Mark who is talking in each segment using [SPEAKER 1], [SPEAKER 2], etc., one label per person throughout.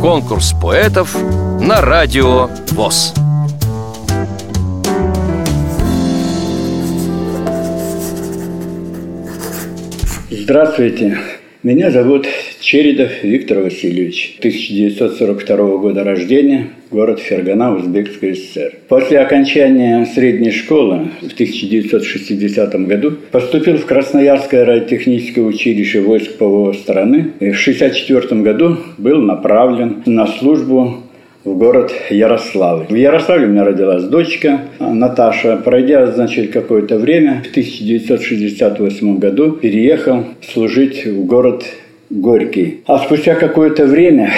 [SPEAKER 1] Конкурс поэтов на радио ВОЗ.
[SPEAKER 2] Здравствуйте. Меня зовут Чередов Виктор Васильевич, 1942 года рождения, город Фергана, Узбекская ССР. После окончания средней школы в 1960 году поступил в Красноярское радиотехническое училище войск ПВО страны и в 1964 году был направлен на службу в город Ярославль. В Ярославле у меня родилась дочка Наташа. Пройдя, значит, какое-то время, в 1968 году переехал служить в город Горький. А спустя какое-то время,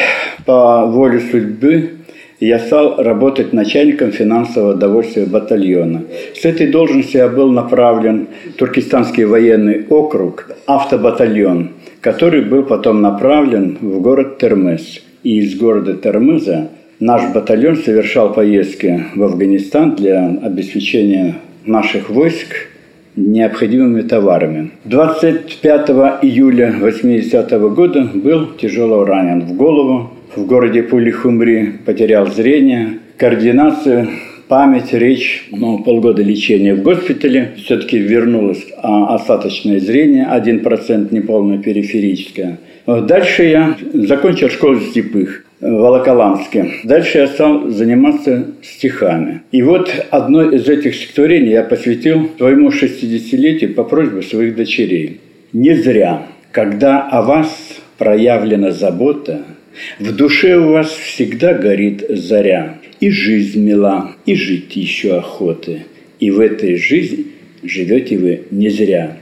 [SPEAKER 2] по воле судьбы, я стал работать начальником финансового довольствия батальона. С этой должности я был направлен в Туркестанский военный округ, автобатальон, который был потом направлен в город Термес. И из города Термеза Наш батальон совершал поездки в Афганистан для обеспечения наших войск необходимыми товарами. 25 июля 80 -го года был тяжело ранен в голову. В городе Пулихумри потерял зрение, координацию, память, речь. Но полгода лечения в госпитале все-таки вернулось а, остаточное зрение, 1% неполное периферическое. Дальше я закончил школу слепых. Волоколамске. Дальше я стал заниматься стихами. И вот одно из этих стихотворений я посвятил своему 60-летию по просьбе своих дочерей. Не зря, когда о вас проявлена забота, в душе у вас всегда горит заря. И жизнь мила, и жить еще охоты. И в этой жизни живете вы не зря.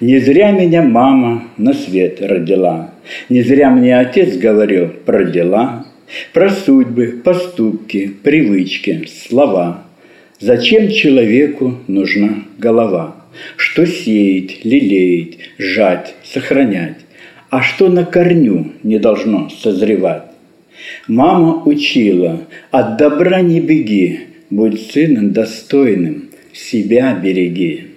[SPEAKER 2] Не зря меня мама на свет родила, Не зря мне отец говорил про дела, Про судьбы, поступки, привычки, слова. Зачем человеку нужна голова? Что сеять, лелеять, жать, сохранять? А что на корню не должно созревать? Мама учила, от добра не беги, Будь сыном достойным, себя береги.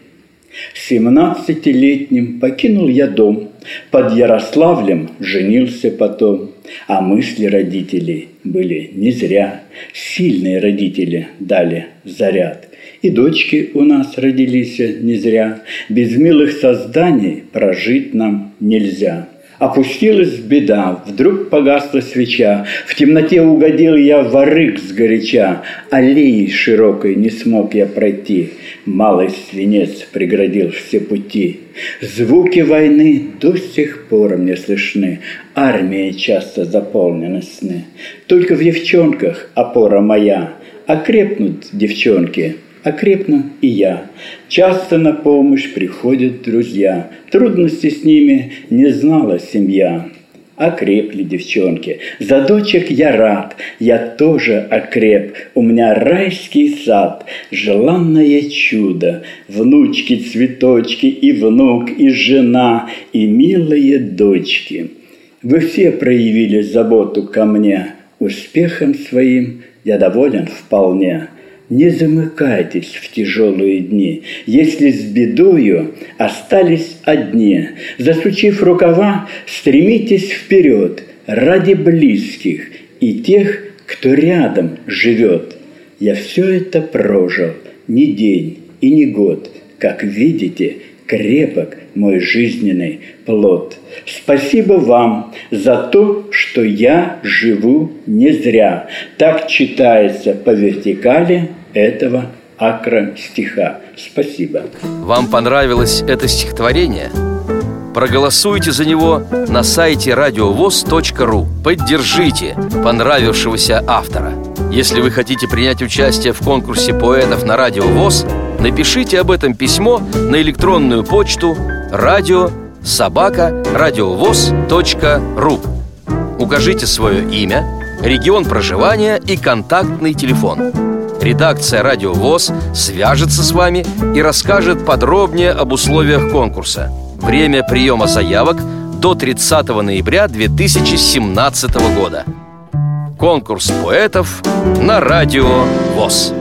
[SPEAKER 2] Семнадцатилетним покинул я дом, под Ярославлем женился потом, а мысли родителей были не зря. Сильные родители дали заряд. И дочки у нас родились не зря. Без милых созданий прожить нам нельзя. Опустилась беда, вдруг погасла свеча, В темноте угодил я в арык сгоряча, Аллеей широкой не смог я пройти, Малый свинец преградил все пути. Звуки войны до сих пор мне слышны, Армия часто заполнена сны. Только в девчонках опора моя, Окрепнут девчонки, окрепну и я. Часто на помощь приходят друзья, трудности с ними не знала семья. Окрепли девчонки. За дочек я рад, я тоже окреп. У меня райский сад, желанное чудо. Внучки, цветочки, и внук, и жена, и милые дочки. Вы все проявили заботу ко мне. Успехом своим я доволен вполне. Не замыкайтесь в тяжелые дни, если с бедою остались одни. Засучив рукава, стремитесь вперед ради близких и тех, кто рядом живет. Я все это прожил, не день и не год, как видите, крепок мой жизненный плод. Спасибо вам за то, что я живу не зря. Так читается по вертикали этого акра стиха. Спасибо.
[SPEAKER 1] Вам понравилось это стихотворение? Проголосуйте за него на сайте радиовоз.ру. Поддержите понравившегося автора. Если вы хотите принять участие в конкурсе поэтов на Радио ВОЗ, напишите об этом письмо на электронную почту радио собака радиовоз.ру. Укажите свое имя, регион проживания и контактный телефон. Редакция «Радио ВОЗ» свяжется с вами и расскажет подробнее об условиях конкурса. Время приема заявок до 30 ноября 2017 года. Конкурс поэтов на Радио ВОЗ.